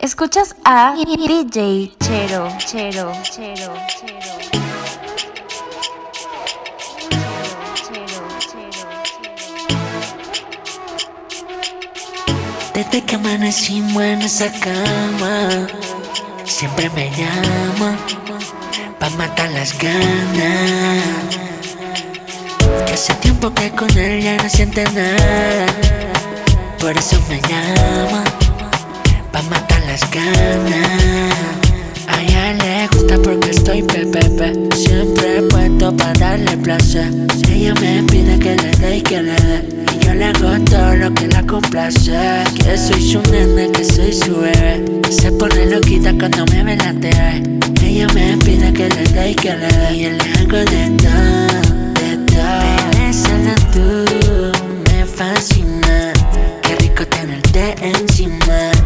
Escuchas a DJ Chero, Chero, Chero, Chero. Desde que amanecimos en esa cama, siempre me llama pa' matar las ganas. Que hace tiempo que con él ya no siente nada, por eso me llama pa' matar las ganas. A ella le gusta porque estoy pepepe, siempre puesto para darle placer. Ella me pide que le dé y que le dé. Y yo le hago todo lo que la complace. Que soy su nena, que soy su bebé. Se pone loquita cuando me ve la TV. Ella me pide que le dé y que le dé. Y yo le hago de todo, de todo. Tú me fascina. Qué rico tenerte encima.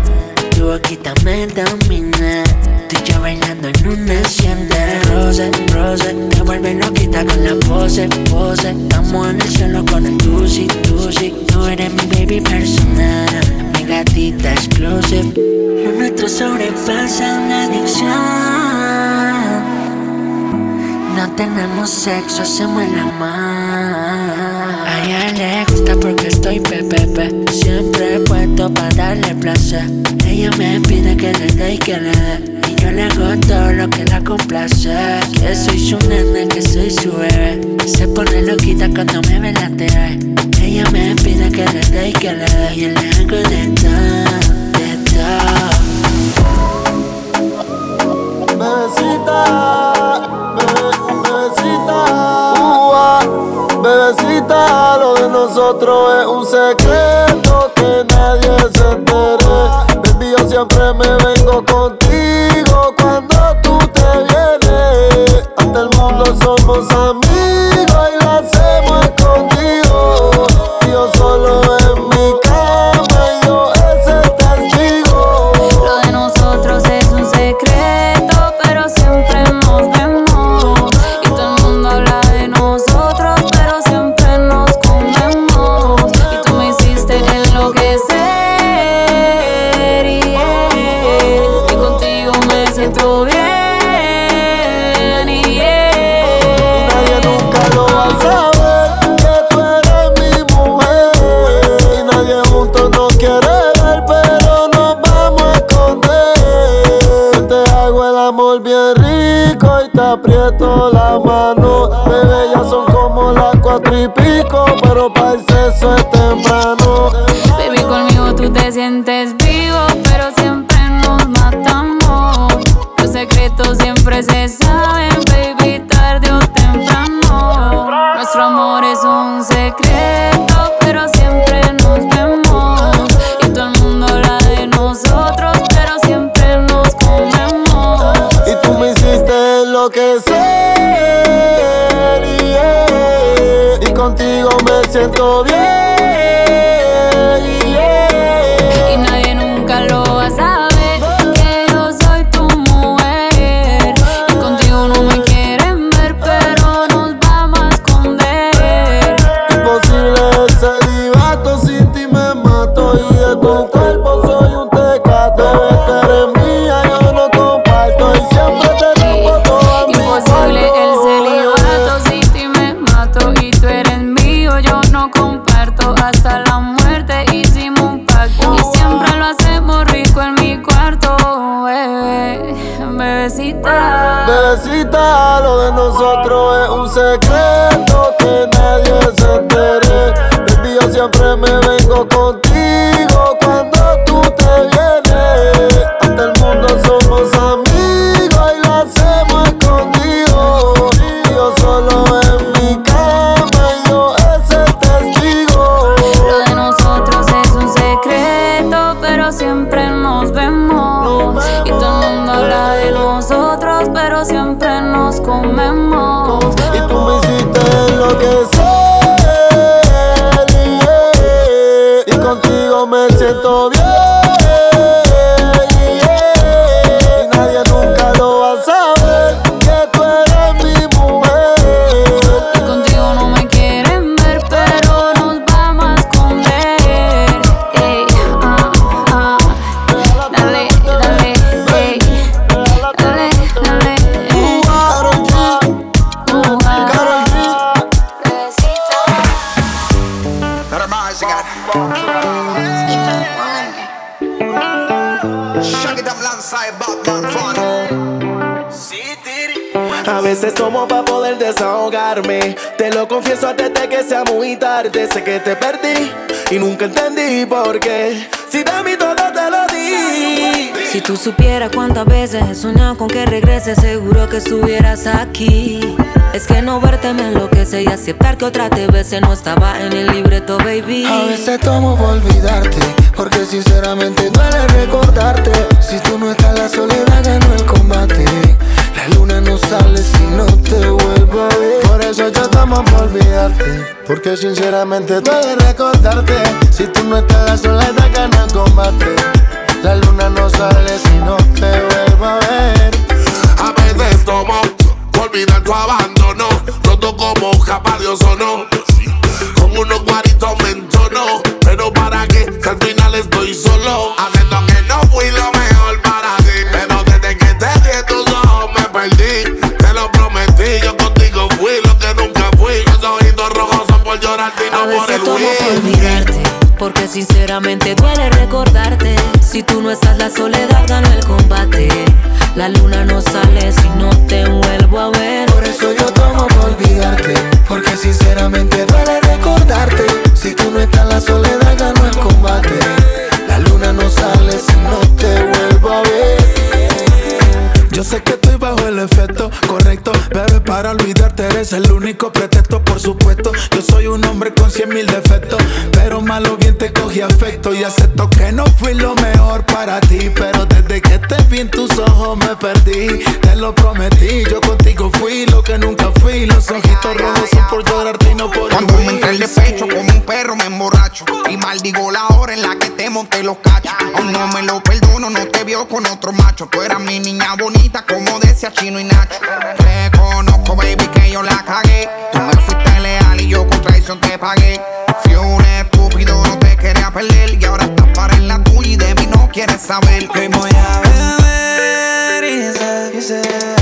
Tu boquita me domina. Tú y yo bailando en una siente Rose, rose, te vuelve loquita con la pose, pose. Estamos en el cielo con el tusi, tusi. Tú eres mi baby personal, mi gatita exclusive. Lo nuestro sobrepasa una adicción. No tenemos sexo, hacemos el amor. A ella le gusta porque estoy pepepe. Siempre puesto para darle placer. Ella me pide que le dé y que le dé. Y yo le hago todo lo que la complace. Que soy su nena, que soy su bebé. Se pone loquita cuando me ve la TV. Ella me pide que le dé y que le dé. Y yo le hago de todo, de todo. Bebecita, bebe, bebecita, bebecita, de nosotros es un secreto que nadie se entere. Baby, yo siempre me vengo contigo cuando tú te vienes. Ante el mundo somos amigos te que te perdí y nunca entendí por qué. Si de mí todo te lo di. Si tú supieras cuántas veces he soñado con que regreses, seguro que estuvieras aquí. Es que no verte me enloquece y aceptar que otra te bese no estaba en el libreto, baby. A veces tomo por olvidarte, porque sinceramente duele recordarte. Si tú no estás, la soledad ganó el combate. La luna no sale si no te vuelvo a ver. Por eso yo tomo por olvidarte, porque sinceramente duele recordarte. Si tú no estás, la soledad ganó el combate. La luna no sale si no te vuelvo a ver. A veces tomo por olvidar tu abandono, roto como capa de ozono. Con unos guaritos me win. olvidarte, porque sinceramente duele recordarte. Si tú no estás, la soledad ganó el combate. La luna no sale si no te vuelvo a ver. Por eso yo tomo por olvidarte, porque sinceramente duele recordarte. Si tú no estás, la soledad ganó el combate. La luna no sale si no te vuelvo a ver. Yo sé que estoy bajo el efecto correcto, bebé, para olvidarte eres el único pretexto, por supuesto. Yo soy un hombre con cien mil defectos, pero malo bien te cogí afecto y acepto que no fui lo mejor para ti, pero desde que te vi en tus ojos me perdí. Te lo prometí, yo contigo fui lo que nunca fui. Los ojitos rojos son por llorarte y no por Cuando me entré el despecho como un perro me emborracho Y maldigo la hora en la que te monté los cachos. Aún no me lo perdono, no te vio con otro macho. Tú eras mi niña bonita como decía Chino y Nacho. Reconozco baby que yo la cagué. Tú me fuiste leal y yo con traición te pagué. Fui un estúpido, no te quería perder Y ahora estás para en la tuya y de mí no quieres saber. Hoy voy a beber y sé, y sé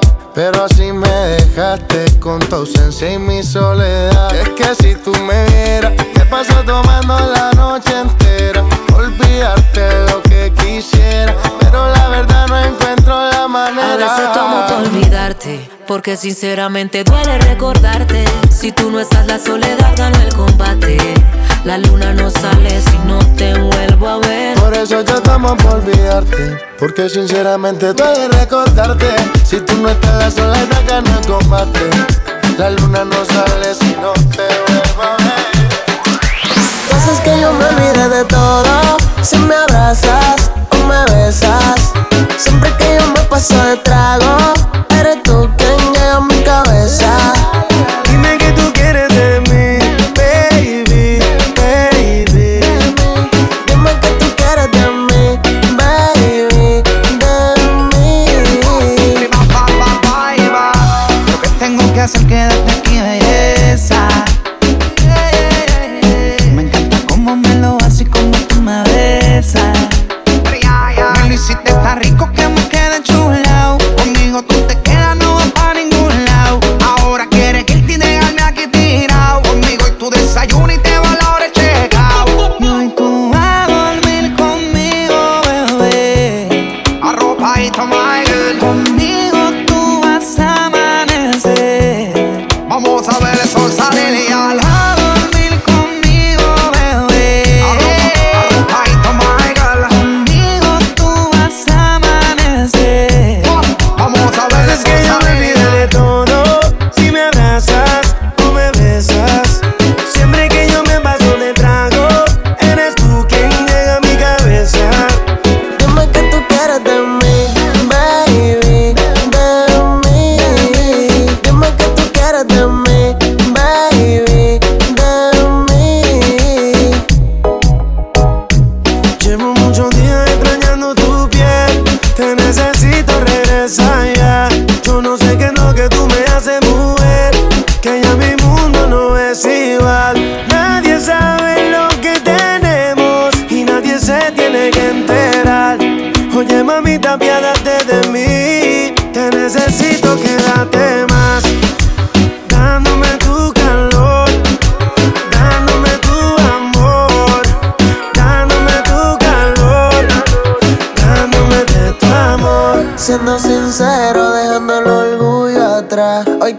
Pero así me dejaste con tu ausencia y mi soledad. Es que si tú me vieras, te paso tomando la noche entera. Olvidarte lo que quisiera, pero la verdad no encuentro A veces tomo por olvidarte, porque sinceramente duele recordarte. Si tú no estás, la soledad gana el combate. La luna no sale si no te vuelvo a ver. Por eso yo tomo por olvidarte, porque sinceramente duele recordarte. Si tú no estás, la soledad gana el combate. La luna no sale si no te vuelvo a ver. Cosas que yo me olvidé de todo. Si me abrazas Siempre que yo me paso de trago,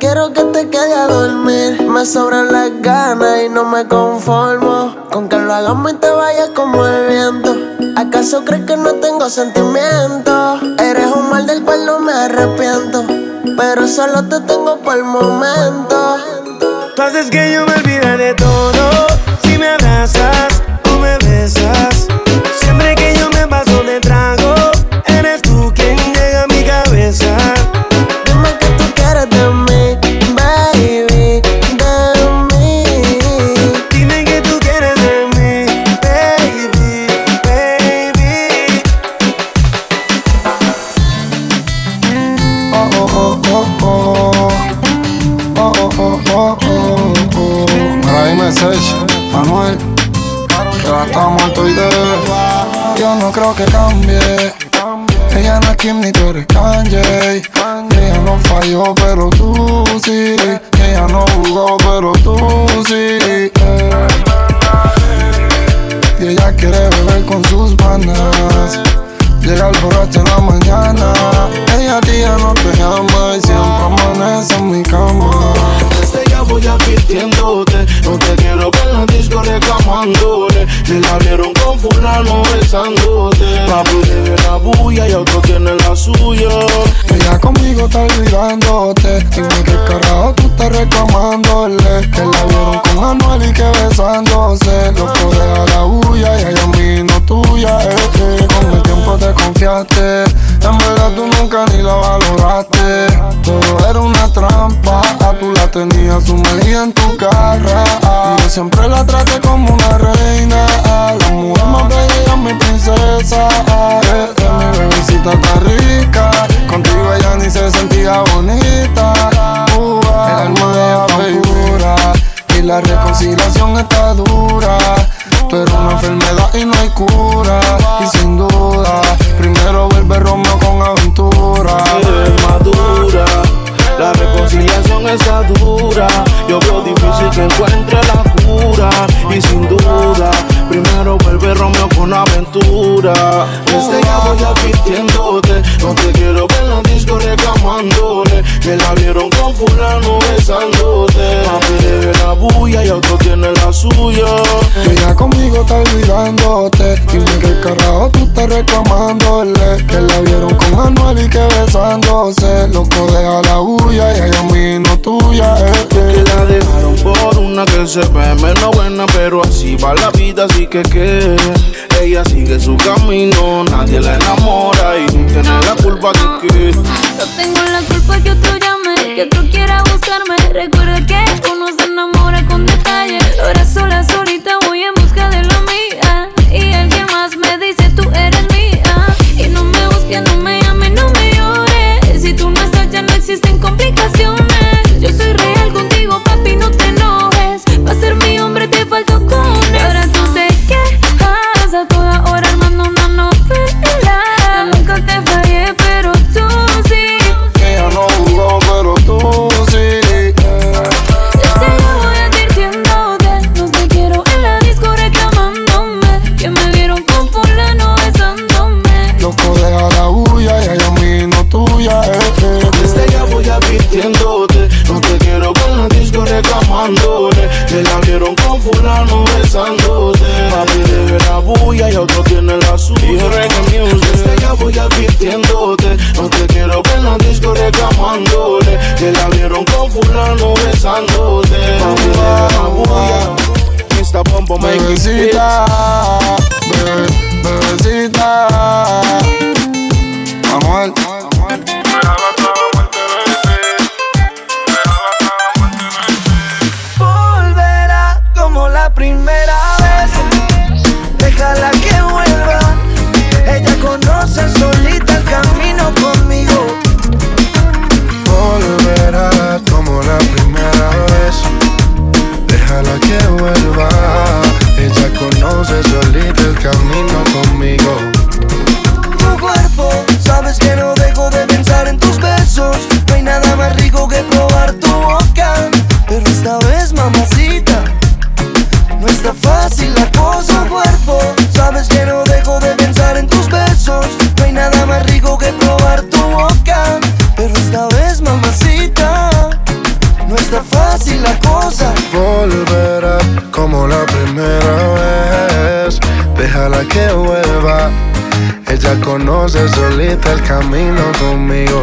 quiero que te quede a dormir. Me sobran las ganas y no me conformo. Con que lo hagamos y te vayas como el viento. ¿Acaso crees que no tengo sentimiento? Eres un mal del cual no me arrepiento. Pero solo te tengo por el momento. Tú haces que yo me olvide de todo. Si me abrazas. se ve menos buena, pero así va la vida, así que qué. Ella sigue su camino, nadie la enamora y tiene la culpa de que. No tengo la culpa que otro llame, que tú quieras buscarme, recuerda Visita conoce solita el camino conmigo.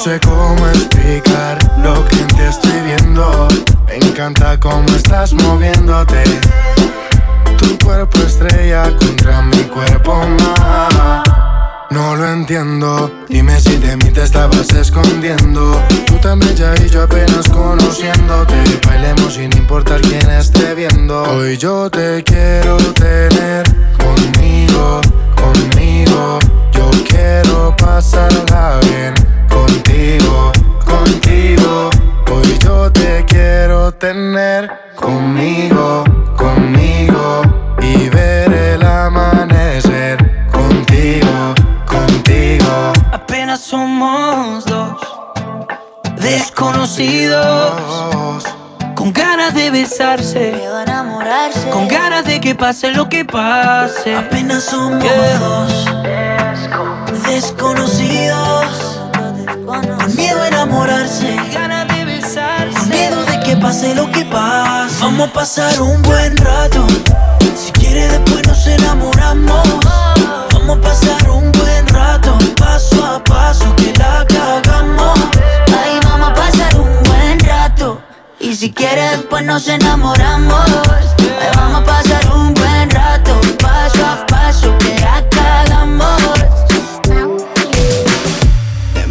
No sé cómo explicar lo que en ti estoy viendo. Me encanta cómo estás moviéndote. Tu cuerpo estrella contra mi cuerpo más. No lo entiendo, dime si de mí te estabas escondiendo. Tú tan bella y yo apenas conociéndote. Bailemos sin importar quién esté viendo. Hoy yo te quiero tener conmigo, conmigo. Yo quiero pasarla bien contigo, contigo. Hoy yo te quiero tener conmigo, conmigo. Y ver el amanecer contigo, contigo. Apenas somos dos desconocidos. Con ganas de besarse, enamorarse. con ganas de que pase lo que pase. Apenas somos dos desconocidos al miedo a enamorarse, ganas de besarse. Al miedo de que pase lo que pase. Vamos a pasar un buen rato. Si quiere después nos enamoramos. Vamos a pasar un buen rato. Paso a paso, que la cagamos. Ahí vamos a pasar un buen rato. Y si quiere después nos enamoramos. Ahí vamos a pasar un buen rato. Paso a paso, que la cagamos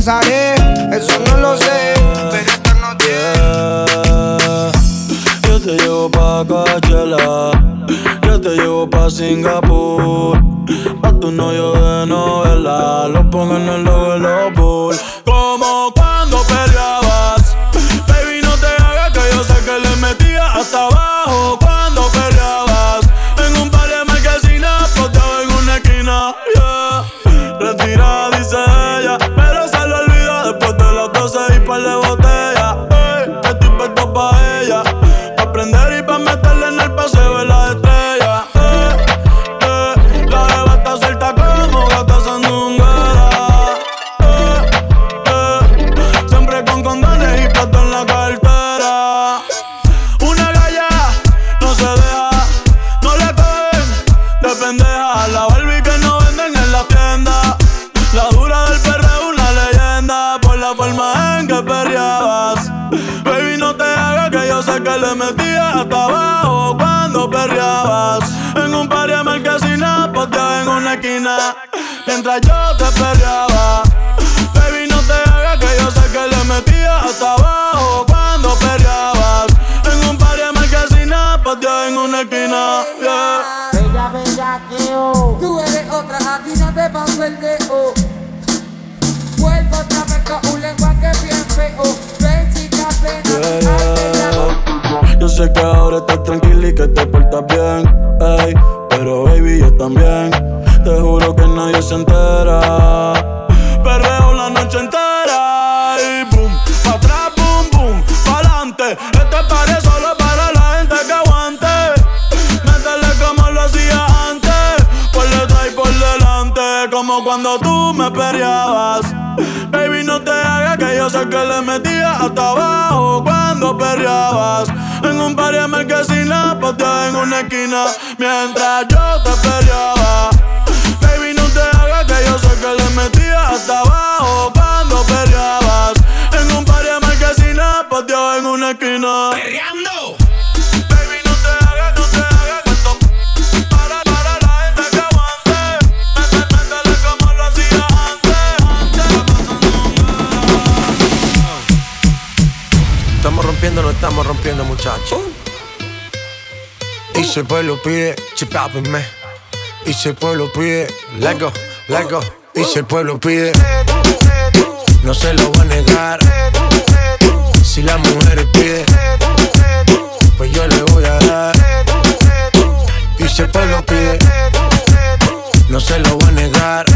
Eso no lo sé, pero esta noche. Yo te llevo pa' Coachella, yo te llevo pa' Singapur. A tu novio de novela, lo pongo en el el pueblo pide, chipápenme. Y si el pueblo pide, let go, let go. Y si el pueblo pide, no se lo voy a negar. Si la mujer pide, pues yo le voy a dar. Y si el pueblo pide, no se lo voy a negar.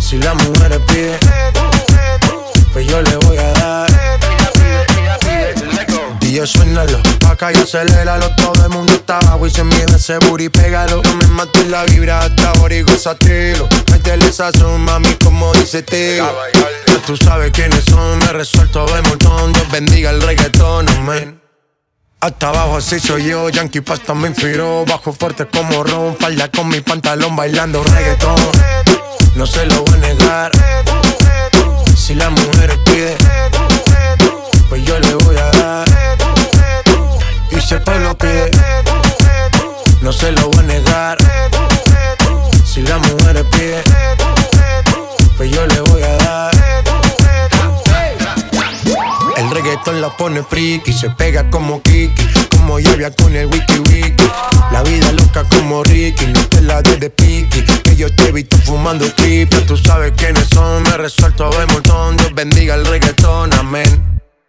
Si la mujer pide, pues yo le voy a dar. Y suénalo, pa' acá y aceléralo ese booty, pégalo No me mates la vibra hasta ahora y gozatelo Métele sazón, mami, como dice tío Ya tú sabes quiénes son, me resuelto de montón. Dios bendiga el reggaetón, amén. Hasta abajo así soy yo, Yankee Pasta me inspiró Bajo fuerte como Ron, falda con mi pantalón bailando reggaetón. No se lo voy a negar. Si la mujer pide Pues yo le voy a dar. Y pueblo pide No se lo voy a negar Si la mujer pide Pues yo le voy a dar el reggaetón la pone friki, se pega como Kiki, como lluvia con el wiki wiki. La vida loca como Ricky, no te la de piqui. Que yo te he visto fumando creep, tú sabes quiénes son, me resuelto de montón. Dios bendiga el reggaetón, amén.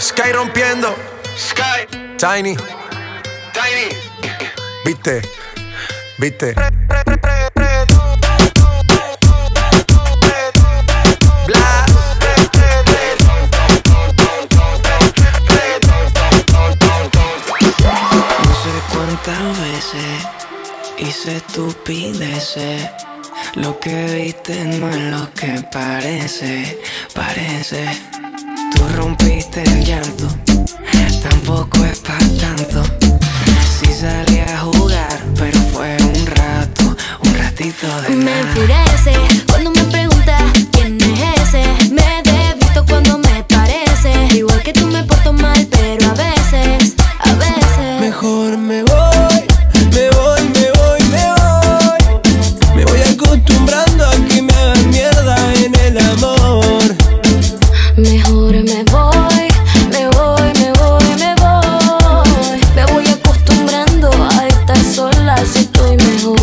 Sky rompiendo, Sky, Tiny, Tiny. Viste, viste. Bla. No sé cuántas veces hice estupideces. Lo que viste no es lo que parece, parece. Tú rompiste el llanto, tampoco es para tanto. Sí salí a jugar, pero fue un rato, un ratito de Me nada. enfurece cuando me preguntas quién es ese. Me desvisto cuando me parece. Igual que tú me porto mal, pero a veces, a veces. Mejor me voy, Mejor me voy, me voy, me voy, me voy. Me voy acostumbrando a estar sola, así estoy mejor.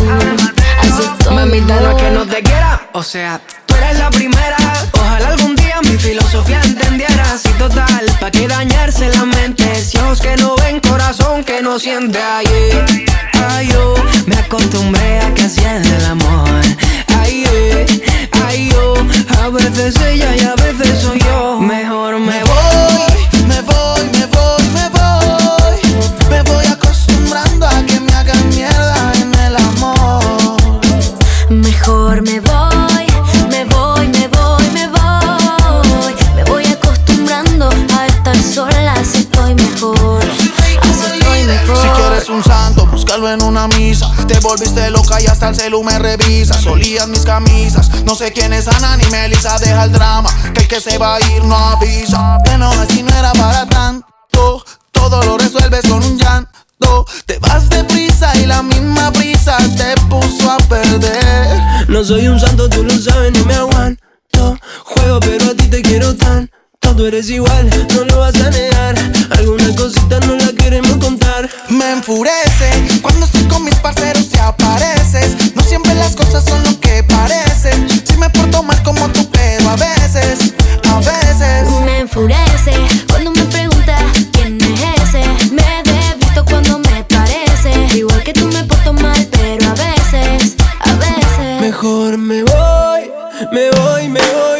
Así estoy Mamita, no es que no te quiera, o sea, tú eres la primera. Ojalá algún día mi filosofía entendieras. Y total, ¿pa' qué dañarse la mente? Si ojos que no ven, corazón que no siente. Ay, eh, ay, yo me acostumbré a que hacían el amor. Ay, eh, ay, yo, a veces ella y a veces soy yo. Mejor me voy, me voy, me voy, me voy. Me voy acostumbrando a que me hagan mierda en el amor. Mejor me voy, me voy, me voy, me voy. Me voy acostumbrando a estar sola, así estoy mejor. Así estoy mejor. Si quieres un santo, búscalo en una misa. Te volviste loca y hasta el celu me revisa. Solías mis camisas. No sé quién es Ana ni Melissa. Deja el drama, que el que se va a ir no avisa. Te enojas si no era para tanto. Todo lo resuelves con un llanto. Te vas deprisa y la misma prisa te puso a perder. No soy un santo, tú lo sabes, no me aguanto. Juego, pero a ti te quiero tanto. Tú eres igual, no lo vas a negar. Alguna cosita no la queremos contar. Me enfurece cuando estoy con mis parceros y apareces. No siempre las cosas son lo que parecen. Si me porto mal como tú, pero a veces, a veces. Me enfurece cuando me preguntas quién es ese. Me desvisto cuando me parece. Igual que tú me porto mal, pero a veces, a veces. Mejor me voy, me voy, me voy.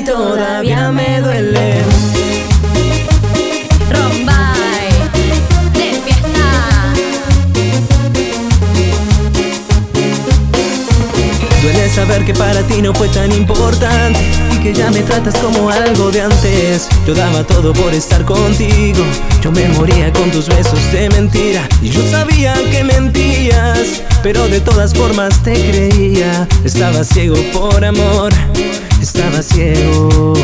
Y todavía me duele. Ti no fue tan importante y que ya me tratas como algo de antes. Yo daba todo por estar contigo. Yo me moría con tus besos de mentira y yo sabía que mentías, pero de todas formas te creía. Estaba ciego por amor, estaba ciego.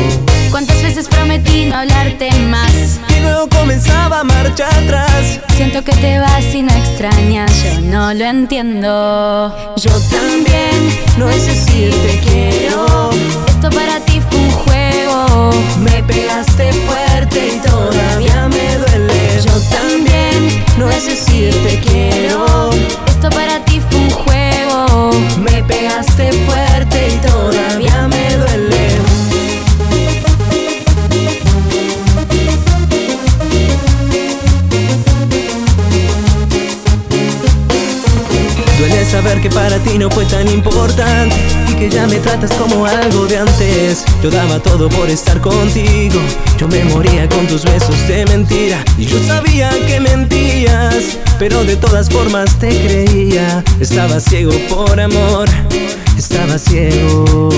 ¿Cuántas veces prometí no hablarte más? Y luego comenzaba a marcha atrás. Siento que te vas y no extrañas, yo no lo entiendo. Yo también, no es decir te quiero. Esto para ti fue un juego. Me pegaste fuerte y todavía me duele. Yo también, no es decir te quiero. Saber que para ti no fue tan importante y que ya me tratas como algo de antes. Yo daba todo por estar contigo. Yo me moría con tus besos de mentira y yo sabía que mentías, pero de todas formas te creía. Estaba ciego por amor, estaba ciego.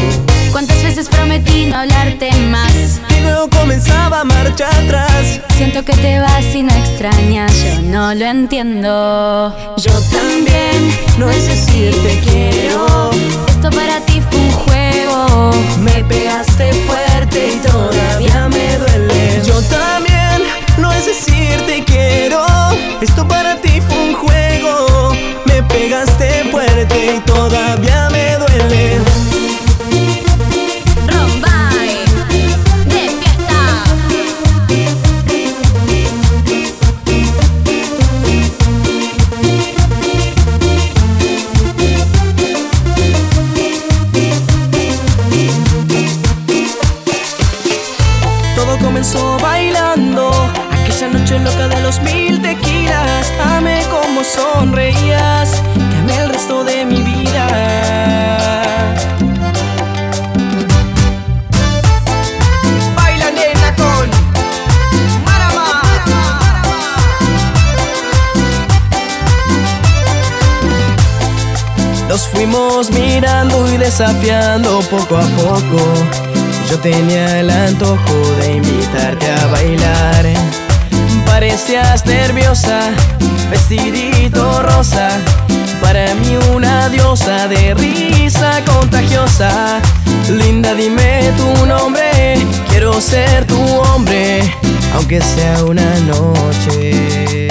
¿Cuántas veces prometí no hablarte más? Comenzaba a marcha atrás. Siento que te vas y no extrañas, yo no lo entiendo. Yo también, no es decir te quiero. Esto para ti fue un juego. Me pegaste fuerte y todavía me duele. Yo también, no es decir te quiero. Esto para ti fue un juego. Me pegaste fuerte y todavía los mil tequilas Amé como sonreías amé el resto de mi vida. Nos fuimos mirando y desafiando poco a poco. Yo tenía el antojo de invitarte a bailar. Parecías nerviosa, vestidito rosa. Para mí una diosa de risa contagiosa. Linda, dime tu nombre. Quiero ser tu hombre, aunque sea una noche.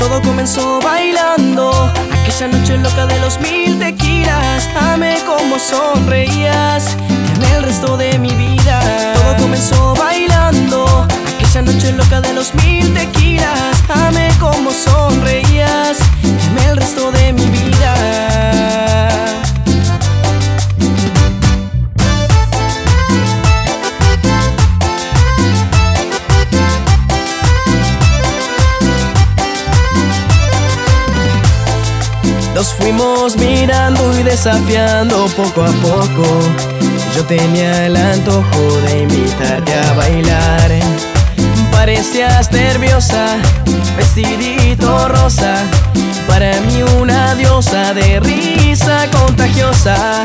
Todo comenzó bailando Aquella noche loca de los mil tequilas Amé como sonreías Te el resto de mi vida. Todo comenzó bailando Aquella noche loca de los mil tequilas Amé como sonreías desafiando poco a poco. Yo tenía el antojo de invitarte a bailar. Parecías nerviosa, vestidito rosa. Para mí una diosa de risa contagiosa.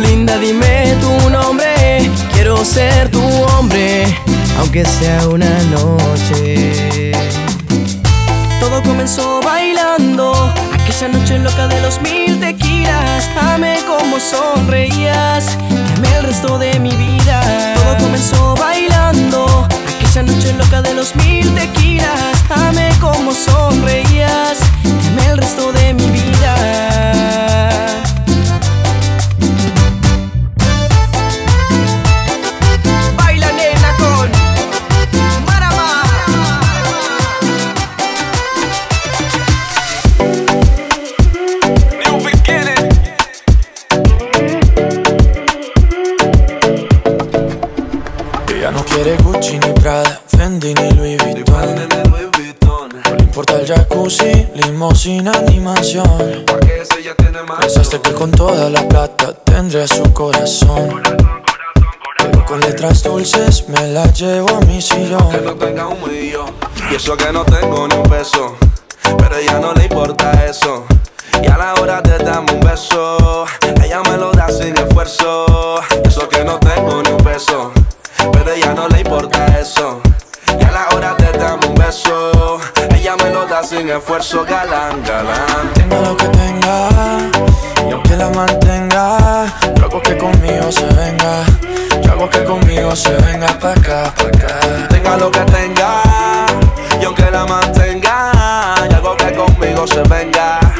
Linda, dime tu nombre. Quiero ser tu hombre, aunque sea una noche. Todo comenzó bailando Aquella noche loca de los mil tequilas Amé como sonreías Te amé el resto de mi vida. Todo comenzó bailando Aquella noche loca de los mil tequilas Amé como sonreías Te el resto de mi vida tendría su corazón. Pero con letras dulces me la llevo a mi sillón. Que no tenga un millón. Y eso que no tengo ni un peso. Pero ella no le importa eso. Y a la hora de darme un beso, ella me lo da sin esfuerzo. Y eso que no tengo ni un peso. Pero ella no le importa eso. Y a la hora de darme un beso, ella me lo da sin esfuerzo, galán, galán. Tenga lo que tenga, aunque la mantenga, yo hago que conmigo se venga. Yo hago que conmigo se venga pa' acá, pa' acá. Tenga lo que tenga, y aunque la mantenga, yo hago que conmigo se venga.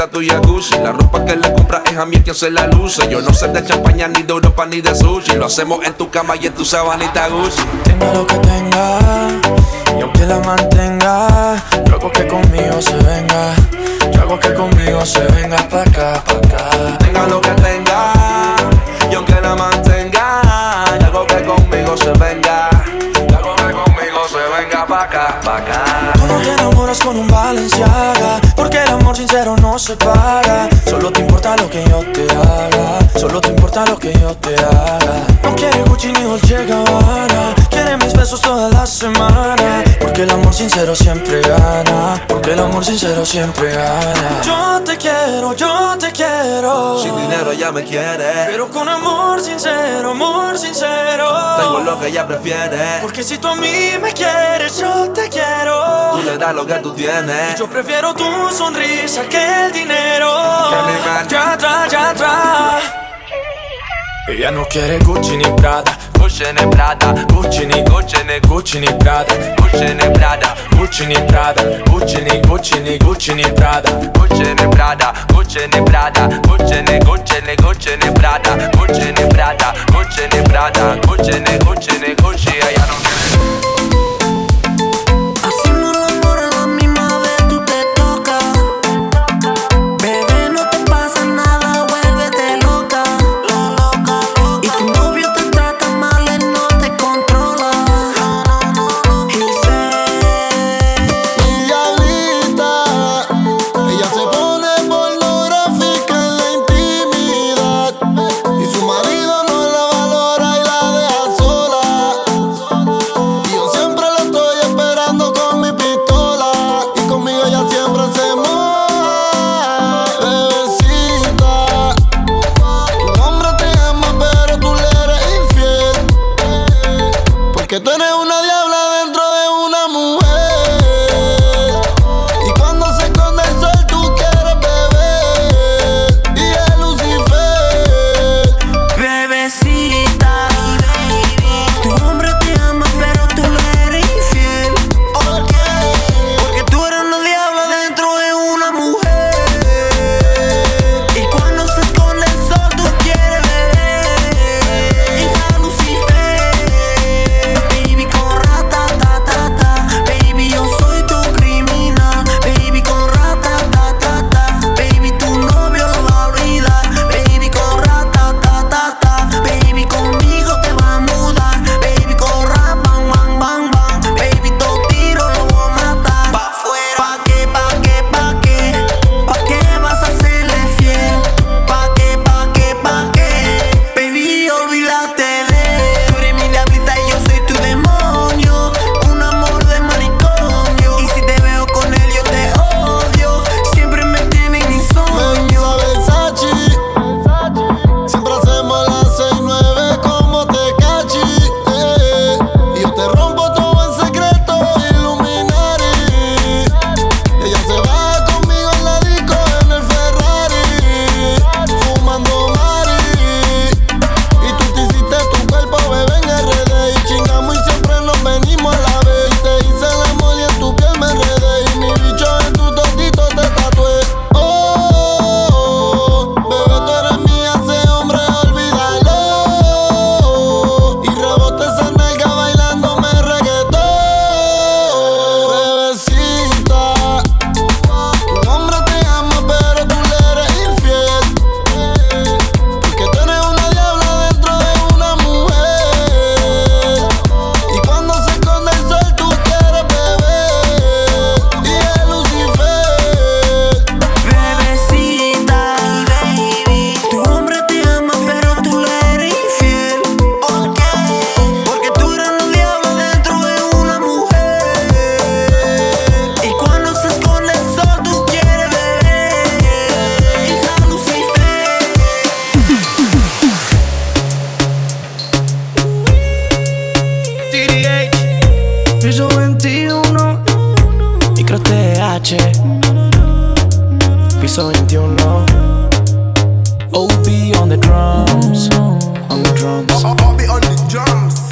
a tu jacuzzi La ropa que le compras es a mí quien se la luce. Yo no sé de champaña, ni de Europa, ni de sushi. Lo hacemos en tu cama y en tu sabanita Gucci. Tenga lo que tenga, y aunque la mantenga, yo hago que conmigo se venga. Yo hago que conmigo se venga pa' acá, pa' acá. Tenga lo que tenga, y aunque la mantenga Yo hago que conmigo se venga. Yo hago que conmigo se venga pa' acá, pa' acá te enamoras con un Balenciaga Porque el amor sincero no se paga. Solo te importa lo que yo te haga. Solo te importa lo que yo te haga. No quiere Gucci ni Dolce Gabbana. Quiere mis besos toda la semana. Porque el amor sincero siempre gana. Porque el amor sincero siempre gana. Yo te quiero, yo te quiero. Sin dinero ella me quiere. Pero con amor sincero, amor sincero. Tengo lo que ella prefiere. Porque si tú a mí me quieres, yo te quiero Das lo que tú tienes yo prefiero tu sonrisa que el dinero Que Ya atrás, ya atrás Ella no quiere Gucci ni Prada Gucci ni Prada Gucci ni Gucci ni Gucci ni Prada Gucci ni Prada Gucci ni Prada Gucci ni Gucci ni Gucci ni Prada Gucci ni Prada Gucci ni Prada Gucci ni Gucci ni Gucci ni Prada Gucci ni Prada Gucci ni Prada Gucci ni Gucci ni Gucci Ella no quiere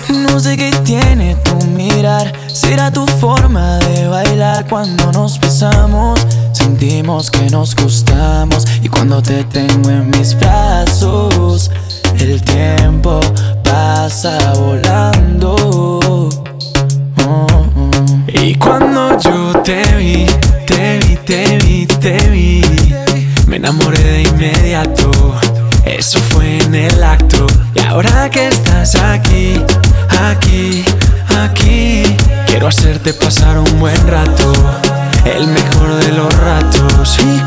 No sé qué tiene tu mirar. Será tu forma de bailar cuando nos besamos. Sentimos que nos gustamos. Y cuando te tengo en mis brazos, el tiempo pasa volando. Oh, oh. Y cuando yo te vi, te vi, te vi, te vi, me enamoré de inmediato. Eso fue en el acto. Ahora que estás aquí, aquí, aquí, quiero hacerte pasar un buen rato. El mejor de los ratos. Y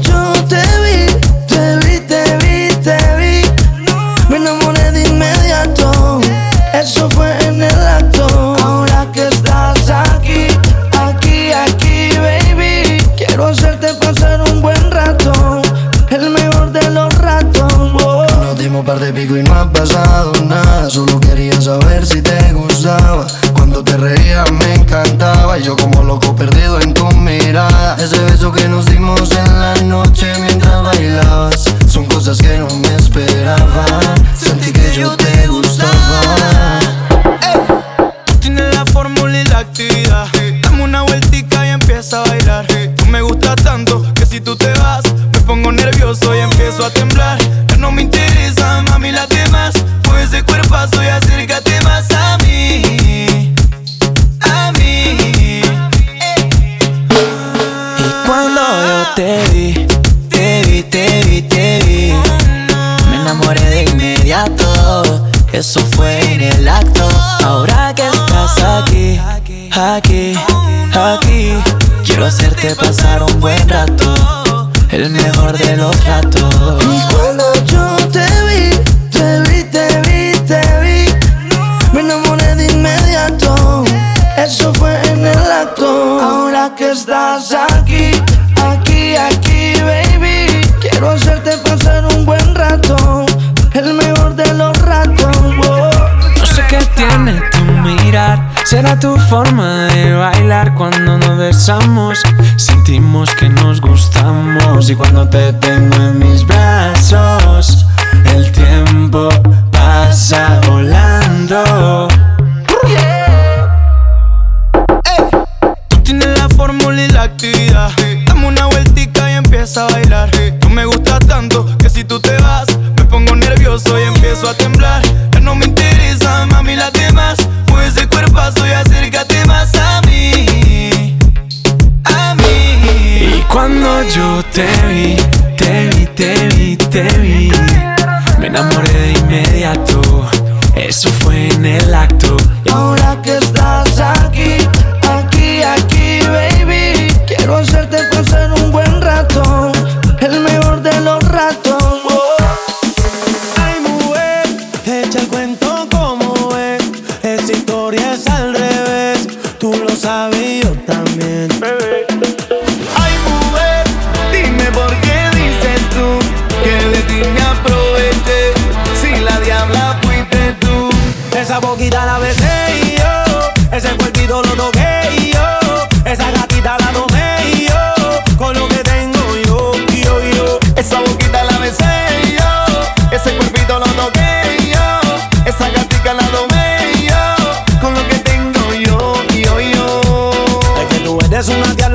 yo Dimos par de pico y no ha pasado nada. Solo quería saber si te gustaba. Cuando te reías me encantaba. Y yo como loco perdido en tu mirada. Ese beso que nos dimos en la noche mientras bailabas. Son cosas que no me esperaba. Sentí que yo te gustaba. Tienes la fórmula y la actividad. Dame una vueltica y empieza a bailar. Tú me gustas tanto que si tú te vas, me pongo nervioso y empiezo a temblar. Ya no me mami, las demás. Mueve ese cuerpazo y acércate más a mí. A mí. Y cuando yo te vi, te vi, te vi, te vi, me enamoré de inmediato. Eso fue en el acto. Ahora que estás aquí, aquí, aquí, quiero hacerte pasar un buen rato. El mejor de los ratos. Eso fue en el acto. Ahora que estás aquí, aquí, aquí, baby, quiero hacerte pasar un buen rato. El mejor de los ratos. oh. No sé qué tiene tu mirar. Será tu forma de bailar cuando nos besamos. Sentimos que nos gustamos. Y cuando te tengo en mis brazos, el tiempo pasa volando. Que si tú te vas, me pongo nervioso y empiezo a temblar. Ya no me interesa, mami, las demás. Mueve ese cuerpazo y acércate más a mí. A mí. Y cuando yo te vi, te vi, te vi, te vi, me enamoré de inmediato. Eso fue en el acto.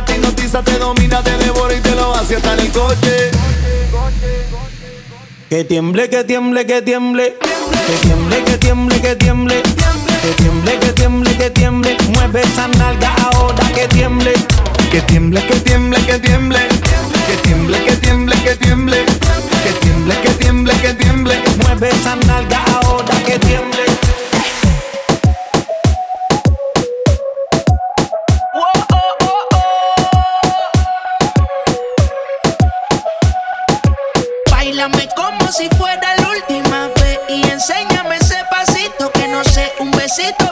hipnotiza, te domina, te devora y te lo hace hasta en el coche. Que tiemble, que tiemble, que tiemble. Que tiemble, que tiemble, que tiemble. Que tiemble, que tiemble, que tiemble. Mueve esa nalga ahora que tiemble. Que tiemble, que tiemble, que tiemble. Que tiemble, que tiemble, que tiemble. Que tiemble, que tiemble, que tiemble. Mueve esa nalga ahora que tiemble. Sé,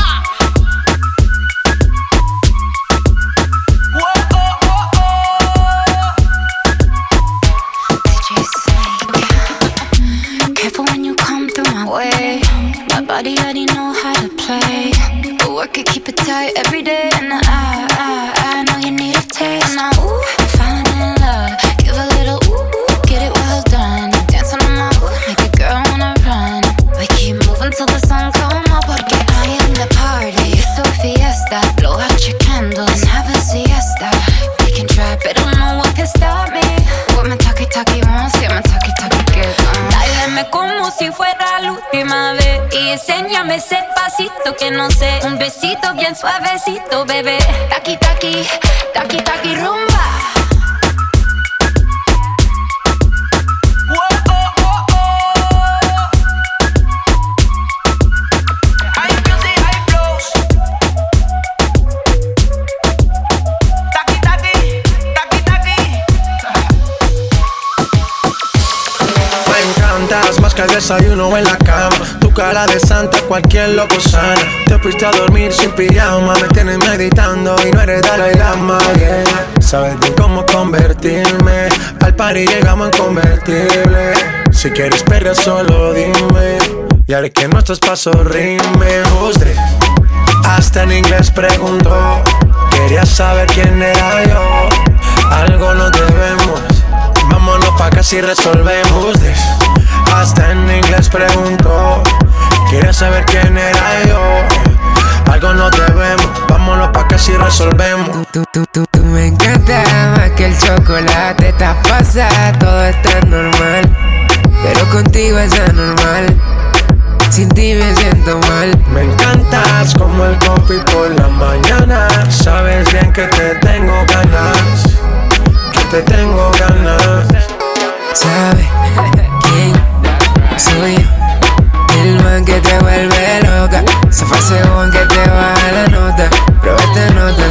Every day. And I, I, I know you need a taste. Now, ooh, I'm falling in love. Give a little ooh, get it well done. Dance on my ooh, make a girl wanna run. We keep moving till the sun come up. Porque I am the party. It's a fiesta. Blow out your candles and have a siesta. We can try, but don't know what can stop me. What my talkie talkie wants, yeah, my talkie talkie gets on. Báilame como si fuera la última vez Y enséñame ese pasito que no sé Suavecito, bebé Taqui, taqui, taqui, taqui, rumba. Me encantas más que el desayuno en la cama. Tu cara de santa, cualquier loco sana. Te fuiste a dormir sin pijama. Me tienes meditando y no eres Dalai Lama. yeah. Sabes bien cómo convertirme. Al party llegamos en convertible. Si quieres perder, solo dime. Y haré que nuestros pasos rimen. This? Hasta en inglés preguntó. Quería saber quién era yo. Algo nos debemos. Vámonos pa' casa y resolvemos this. Hasta en inglés preguntó. Quería saber quién era yo. Algo nos debemos. Vámonos pa' casa y resolvemos. Tú, tú, tú, tú me encanta más que el chocolate. Estás pasada, todo está normal. Pero contigo es anormal. Sin ti me siento mal. Me encantas como el coffee por la mañana. Sabes bien que te tengo ganas. Que te tengo ganas. ¿Sabes quién soy yo? en que te vuelve loca. Se paseo en que te baja la nota. Prueba esta nota.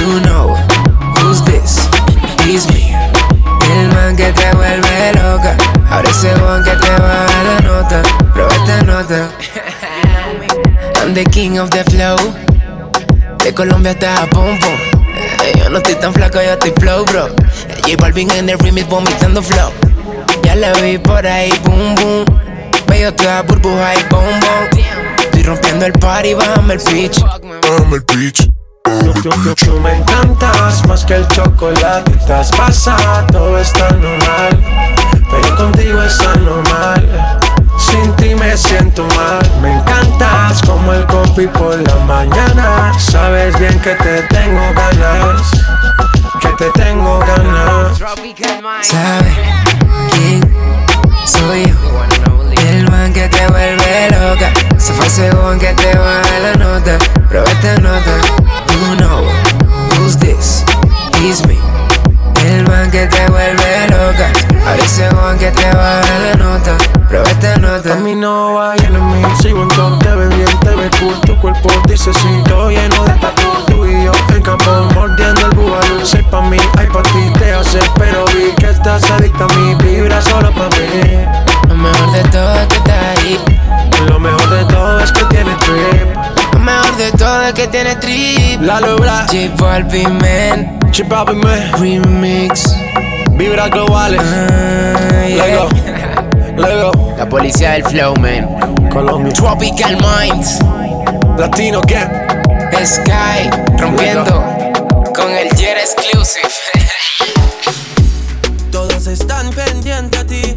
You know who's this? It's me. El man que te vuelve loca. Ahora ese en que te baja la nota. Prueba esta nota. I'm the king of the flow. De Colombia hasta Japón, eh, Yo no estoy tan flaco, yo estoy flow, bro. J Balvin en el remix vomitando flow. Ya la vi por ahí, boom, boom. Veo toda burbuja y boom. Estoy rompiendo el party, bájame el pitch. Bájame el pitch. Tú me encantas más que el chocolate. Estás pasada, todo está normal. Pero contigo es anormal. Sin ti me siento mal. Me encantas como el coffee por la mañana. Sabes bien que te tengo ganas. Que te tengo ganas. ¿Sabe quién soy yo? El man que te vuelve loca. Se fue según que te baja la nota. Prueba esta nota. You know who's this? It's me. El man que te vuelve loca. Ahora según que te baja la nota. Prueba esta nota. Camino va lleno en mí, sigo en top, te ves bien, te ves cool Tu cuerpo dice sí, todo lleno de tatu Tú y yo en campo, mordiendo el bubalú Sé pa' mí, hay pa' ti, te hace Pero vi que estás adicta a mí, vibra solo pa' mí Lo mejor de todo es que estás ahí. Lo mejor de todo es que tienes trip. Lo mejor de todo es que tienes trip. La lobra. J Balvin, man J Balvin, man Remix. Vibra globales Ah, yeah. Lego, Lego. La policía del flow, man. Colombia. Tropical Minds. Latino, ¿qué? Sky rompiendo con el Jet Exclusive. Todos están pendientes a ti,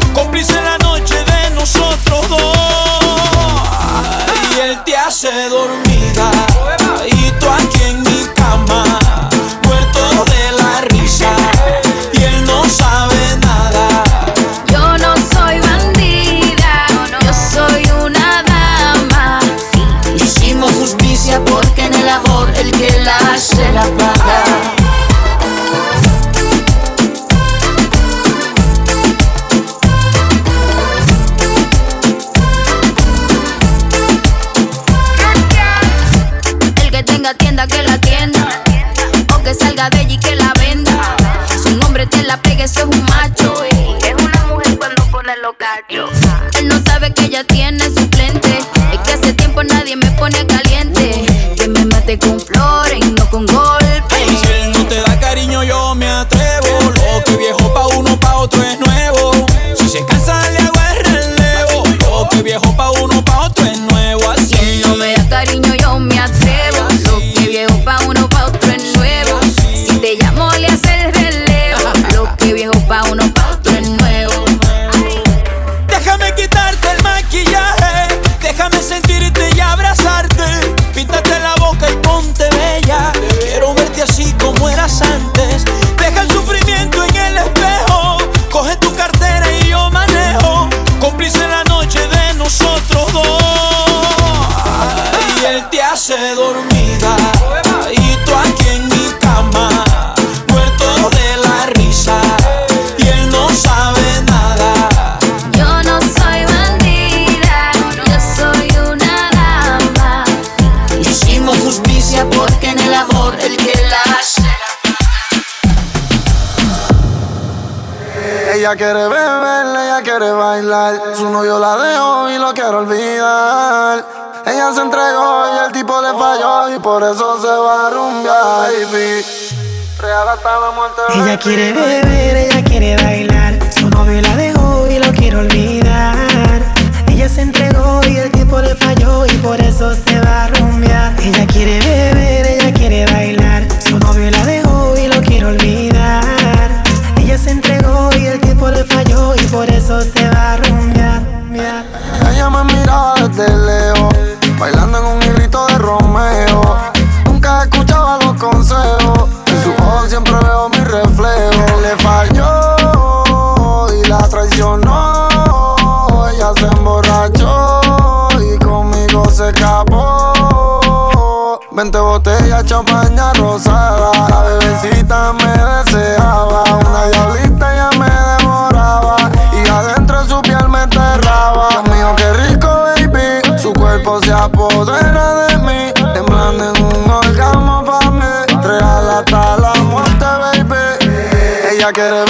Cómplice la noche de nosotros dos. Y él te hace dormida. Tiene Ella quiere beber, ella quiere bailar. Su novio la dejó y lo quiere olvidar. Ella se entregó y el tipo le falló y por eso se va a rumbear, baby. Real hasta la muerte. Ella quiere beber, ella quiere bailar. Su novio la dejó y lo quiere olvidar. Ella se entregó y el tipo le falló y por eso se va a rumbear. Ella quiere beber, ella quiere bailar. Su novio la dejó por eso se va a rumbear. Ella me miraba desde lejos, bailando en un hilito de Romeo. Nunca escuchaba los consejos, en sus ojos siempre veo mi reflejo. Le falló y la traicionó. Ella se emborrachó y conmigo se escapó. Veinte botellas, champaña rosada. Ella quiere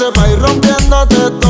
que amanece pa' ir rompiéndote toda.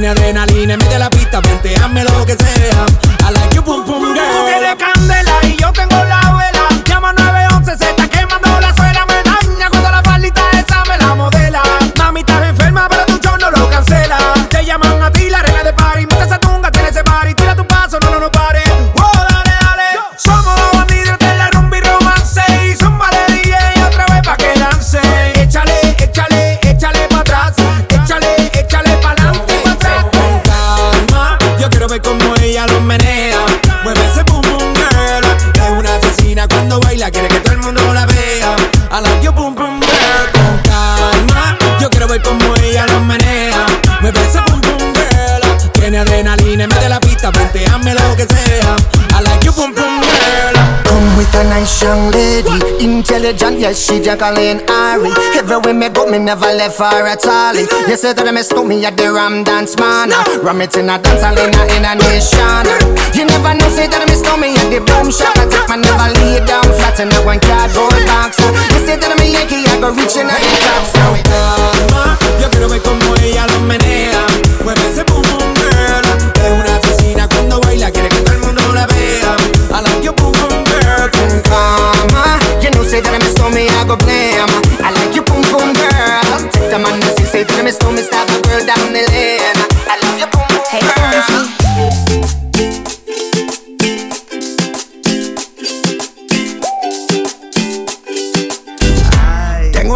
tiene adrenalina en medio de la pista, vente, hazme lo que sea. I like you, pum, pum, girl. Tú tienes candela y yo tengo la a nice young lady, intelligent, yes, she juggling Ari. Everywhere me go, me never left her at all. You say that me stole me at the Ram Dance Man. Ram it in a dance hall in a, in a nation. You never know, say that me stole me at the boom shop. I take my never lay down flat in a one cardboard box. You say that me Yankee, I go reaching out the top. So it's goes. Yo quiero ver como ella lo menea, mueve ese say that I miss on me, I go. I like your boom boom girl. Take the man and six, say that I miss me, stop a girl down the lane. I love your boom boom hey, girl. Fancy.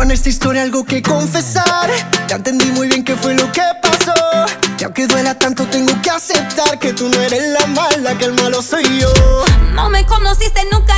en esta historia algo que confesar. Ya entendí muy bien qué fue lo que pasó. Y aunque duela tanto, tengo que aceptar que tú no eres la mala, que el malo soy yo. No me conociste nunca.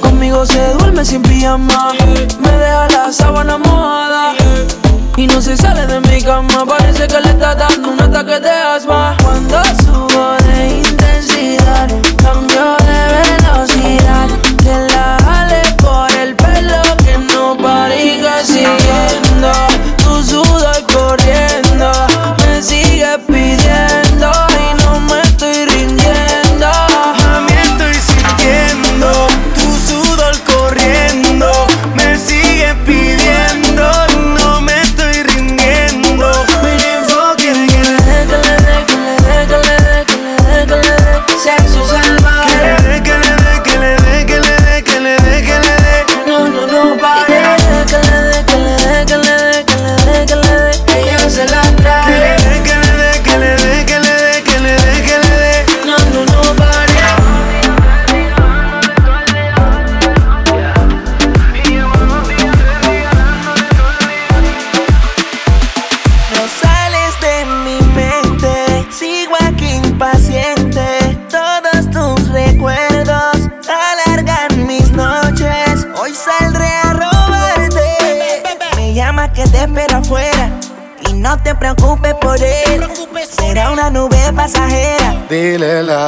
Conmigo se duerme sin pijama, me deja la sábana mojada. Y no se sale de mi cama, parece que le está dando un ataque de asma. Cuando subo de intensidad, cambio dile la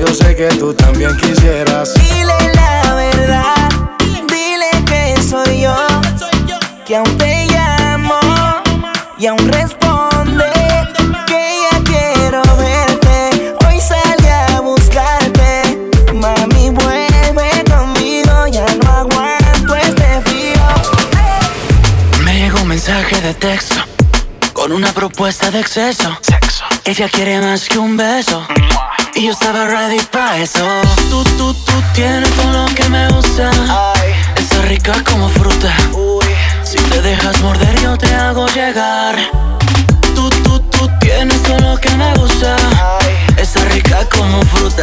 yo sé que tú también quisieras. Dile la verdad, dile que soy yo, que aún te llamo y aún responde que ya quiero verte. Hoy salí a buscarte, mami vuelve conmigo, ya no aguanto este frío. Me llegó un mensaje de texto con una propuesta de exceso. Ella quiere más que un beso. Y yo estaba ready para eso. Tú, tú, tú tienes todo lo que me gusta. Está rica como fruta. Si te dejas morder, yo te hago llegar. Tú, tú, tú tienes todo lo que me gusta. Está rica como fruta.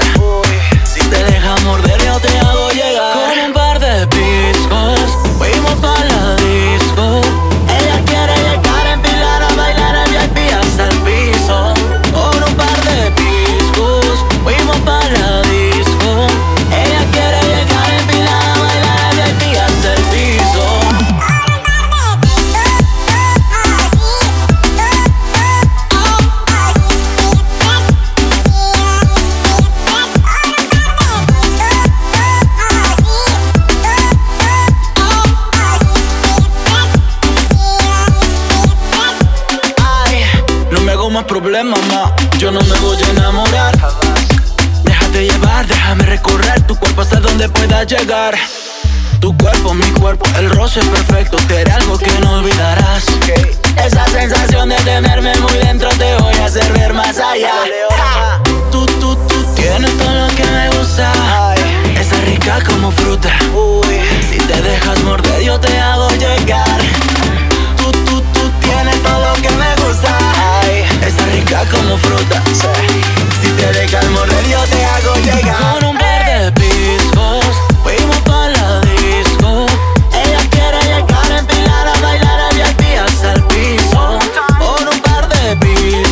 Si te dejas morder, yo te hago llegar. Con un par de piscos, fuimos para la disco. Ella quiere llegar llegar. Tu cuerpo, mi cuerpo, el roce perfecto. Te haré algo que no olvidarás. Esa sensación de tenerme muy dentro te voy a hacer ver más allá. Tú, tú, tú tienes todo lo que me gusta. Está rica como fruta. Si te dejas morder, yo te hago llegar. Tú, tú, tú tienes todo lo que me gusta. Está rica como fruta. Si te dejas morder, yo te hago llegar. Con un par de piscos, un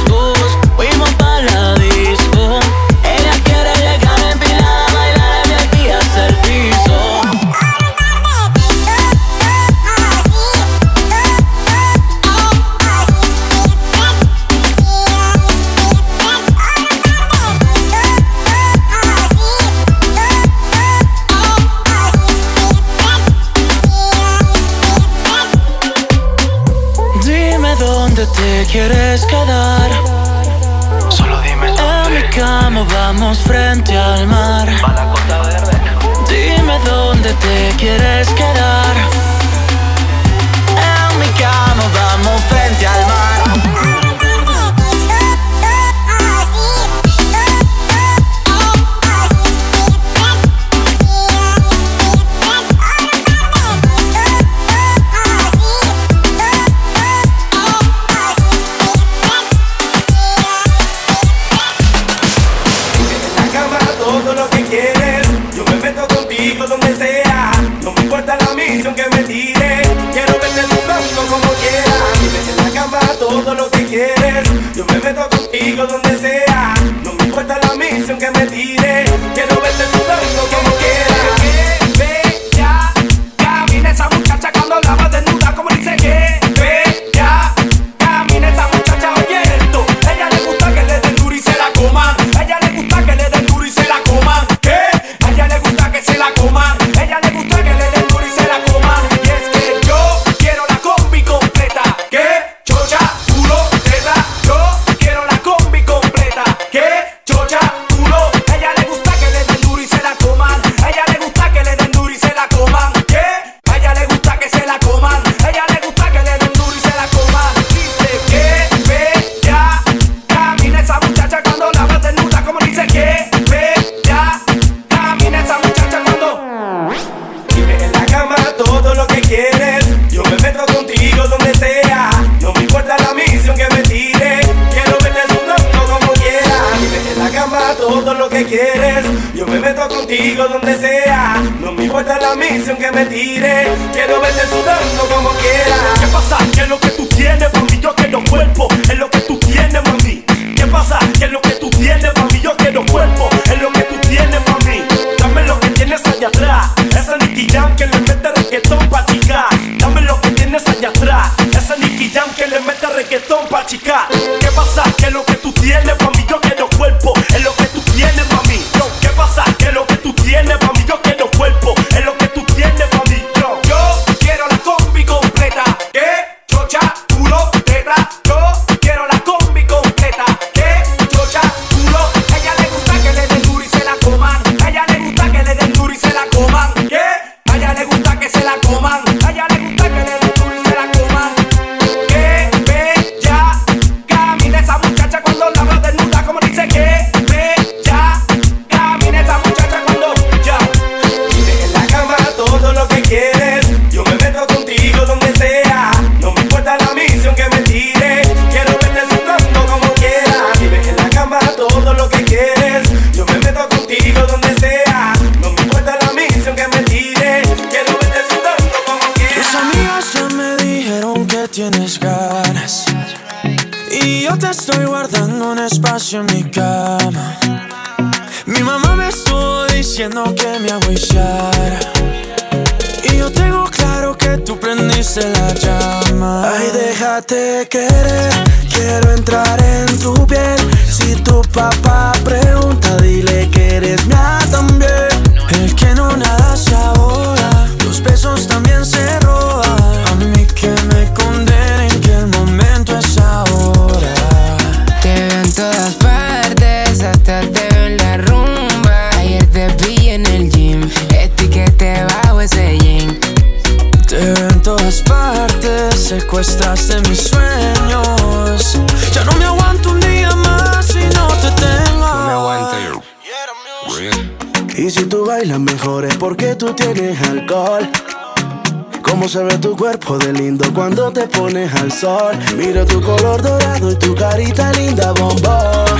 sol. Miro tu color dorado y tu carita linda, bombón.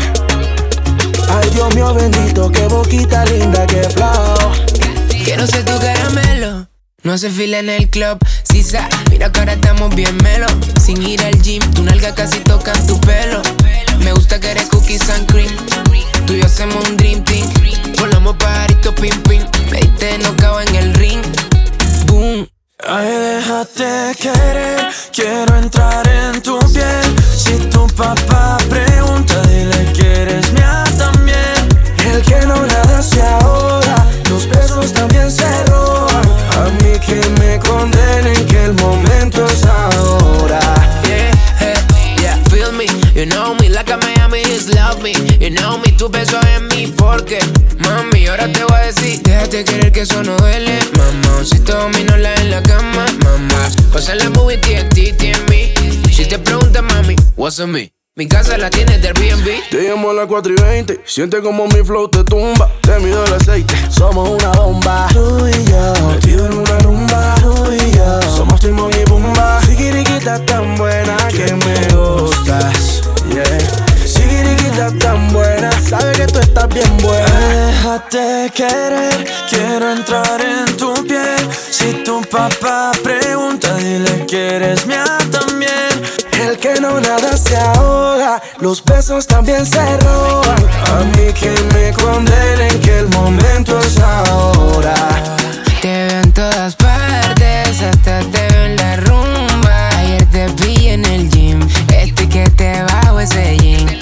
Ay, Dios mío bendito, qué boquita linda, qué flow. Quiero ser tu caramelo. No se fila en el club, sisa. Mira que ahora estamos bien menos tu beso en mí porque Mami, ahora te voy a decir Déjate querer que eso no duele Mamá, si te la en la cama Mamá, pasa la movie TNT, en mí Si te preguntas mami, what's on me? Mi casa la tienes del BNB. Te llamo a las 4 y 20. Siente como mi flow te tumba. Te mido el aceite. Somos una bomba. Tú y yo. Metido en una rumba. Tú y yo. Somos timón y bomba. Siquiriquita tan buena que me gustas. Yeah chiriquita tan buena, sabe que tú estás bien buena. Déjate querer, quiero entrar en tu piel. Si tu papá pregunta, dile que eres mía también. El que no nada se ahoga, los besos también se roban. A mí que me condenen que el momento es ahora. Te veo en todas partes, hasta te veo en la rumba. Ayer te vi en el gym, este que te bajo ese jean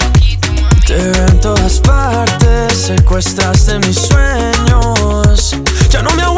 te en todas partes, secuestraste mis sueños. Ya no me aguanto.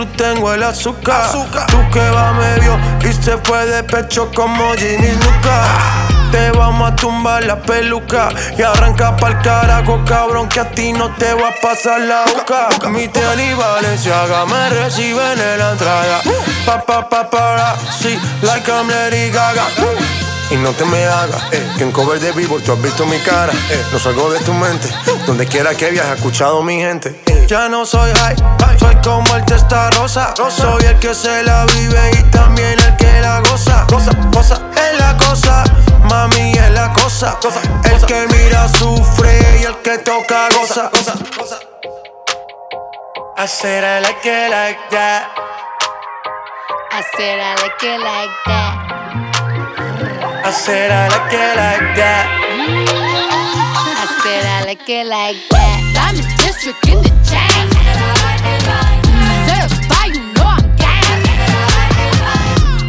Cruz tengo el azúcar. Tú que va medio y se fue de pecho como Ginny Luca. Te vamos a tumbar la peluca y arranca pa'l carajo, cabrón, que a ti no te va a pasar la boca. Mi tele y Valenciaga me reciben en la entrada. Pa, pa, pa, para, sí, like I'm Lady Gaga. Y no te me hagas, eh, que en cover de vivo tú has visto mi cara. Eh, no salgo de tu mente, donde quiera que viajes, escuchado mi gente. Eh, ya no soy high, soy como el testa rosa. Soy el que se la vive y también el que la goza. Cosa, cosa, es la cosa, mami es la cosa. El que mira sufre y el que toca goza. I said I like it like that. I said I like it like that. I said I like it like that. I said I like it like that. Diamond district in the chain. Certified, you know I'm gang.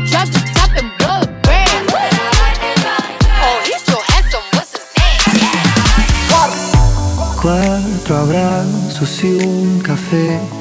Drop the top and blow the brand. Oh, he's so handsome, what's his name? Cuatro abrazos y un café.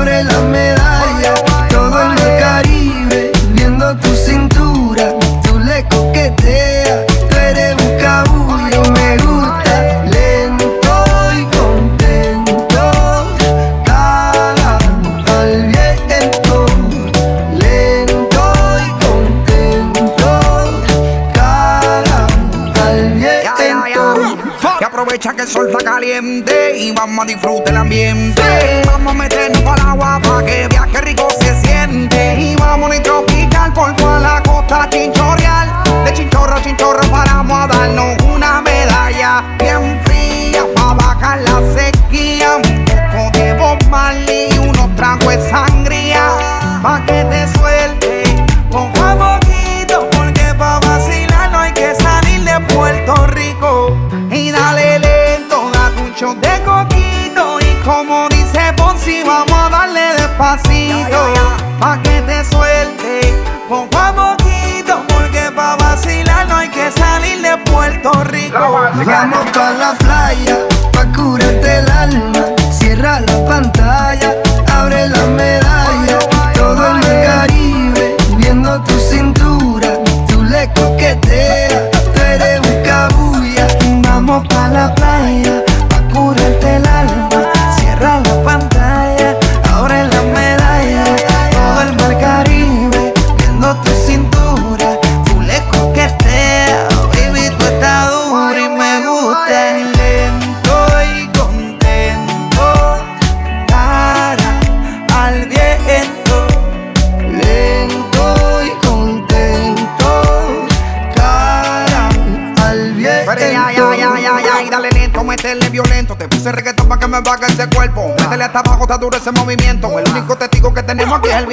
abre la medalla. Todo en el Caribe, viendo tu cintura. Tú le coqueteas, que el sol está caliente y vamos a disfrutar el ambiente. Vamos a meternos al agua para que viaje rico se siente. Y vamos a tropical por toda la costa chinchorreal. De chinchorro a chinchorro paramos a darnos una medalla bien fría para bajar la sequía. Un poco de y unos tragos de sangría para que te suelte. Poco a poquito porque para vacilar no hay que salir de Puerto Rico de coquito y como dice Ponzi vamos a darle despacito. Pa que te suelte poco a poquito porque pa vacilar no hay que salir de Puerto Rico. Vamos pa la playa pa curarte el alma, cierra la pantalla.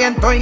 Viento. Y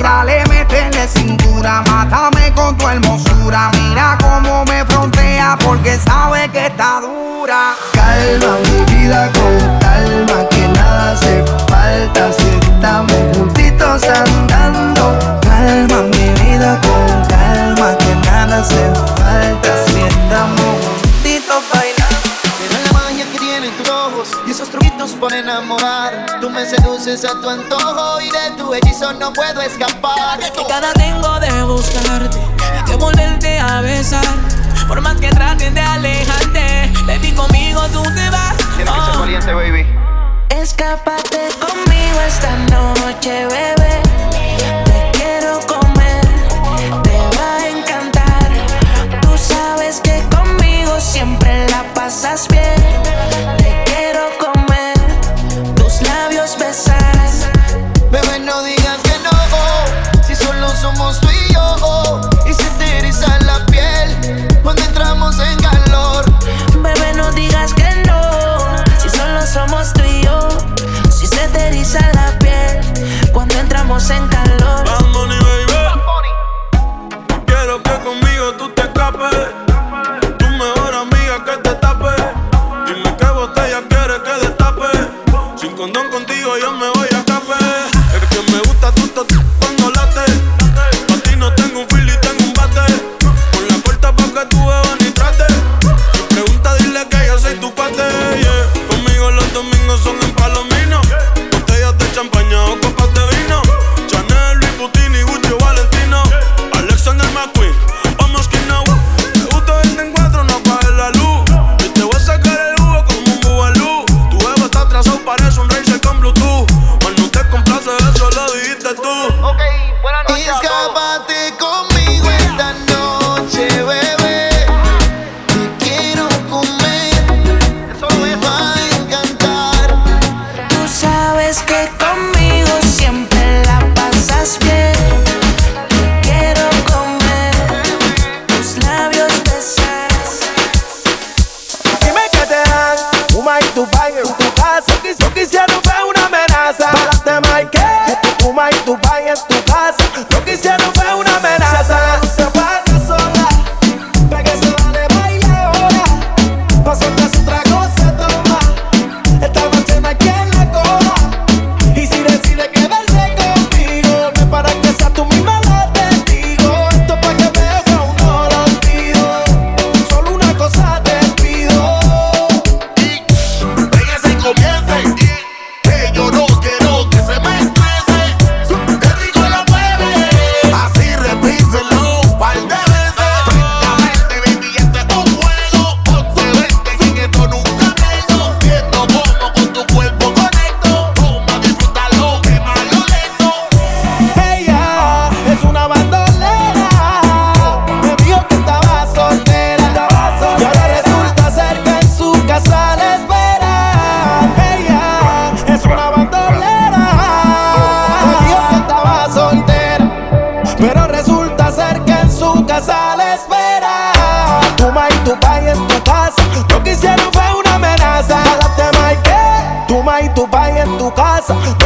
en tu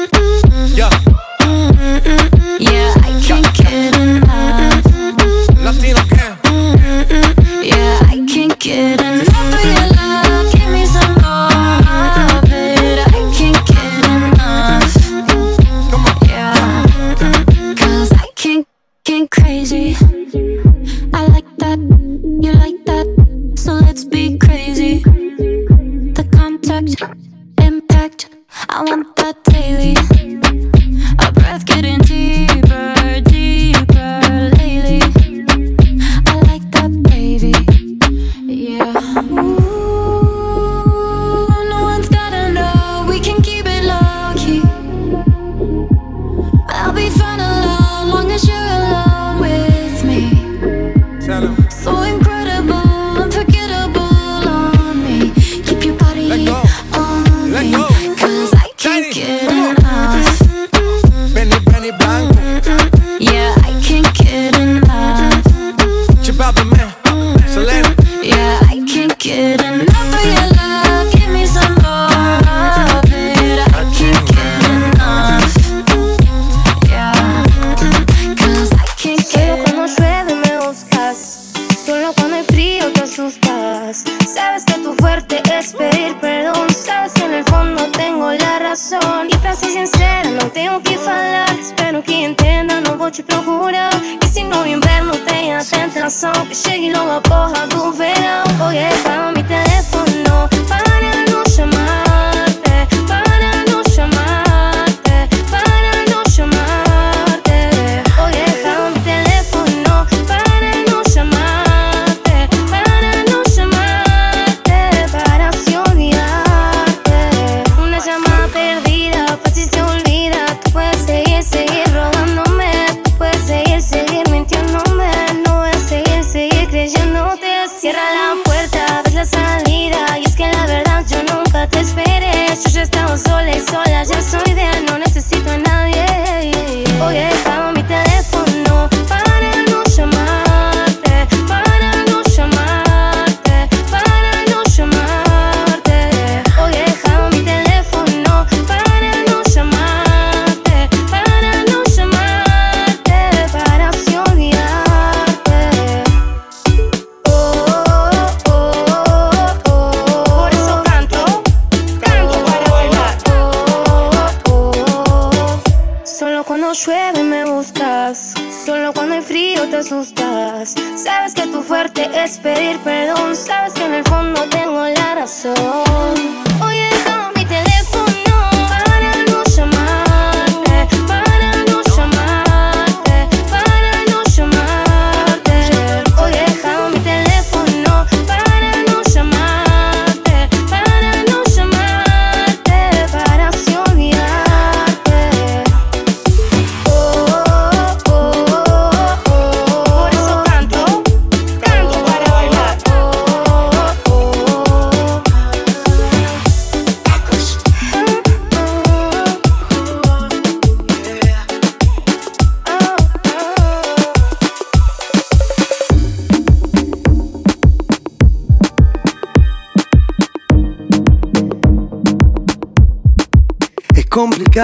Yeah.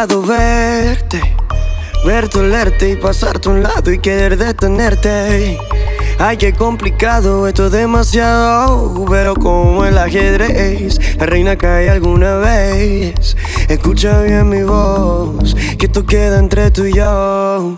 Verte, verte, olerte y pasarte a un lado y querer detenerte. Ay, qué complicado, esto es demasiado, pero como el ajedrez, la reina cae alguna vez. Escucha bien mi voz, que esto queda entre tú y yo.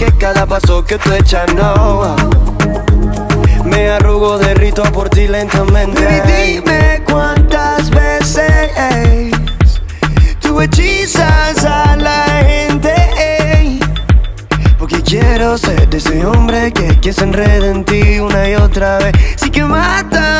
que cada paso que tú echas no. Me arrugo, derrito por ti lentamente. Baby, dime cuántas veces tú hechizas a la gente. Porque quiero ser de ese hombre que, que se enreda en ti una y otra vez. Sí que mátame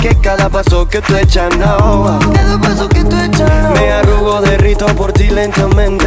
que cada paso que tú echas no. Cada paso que tú echas Me arrugo, derrito por ti lentamente.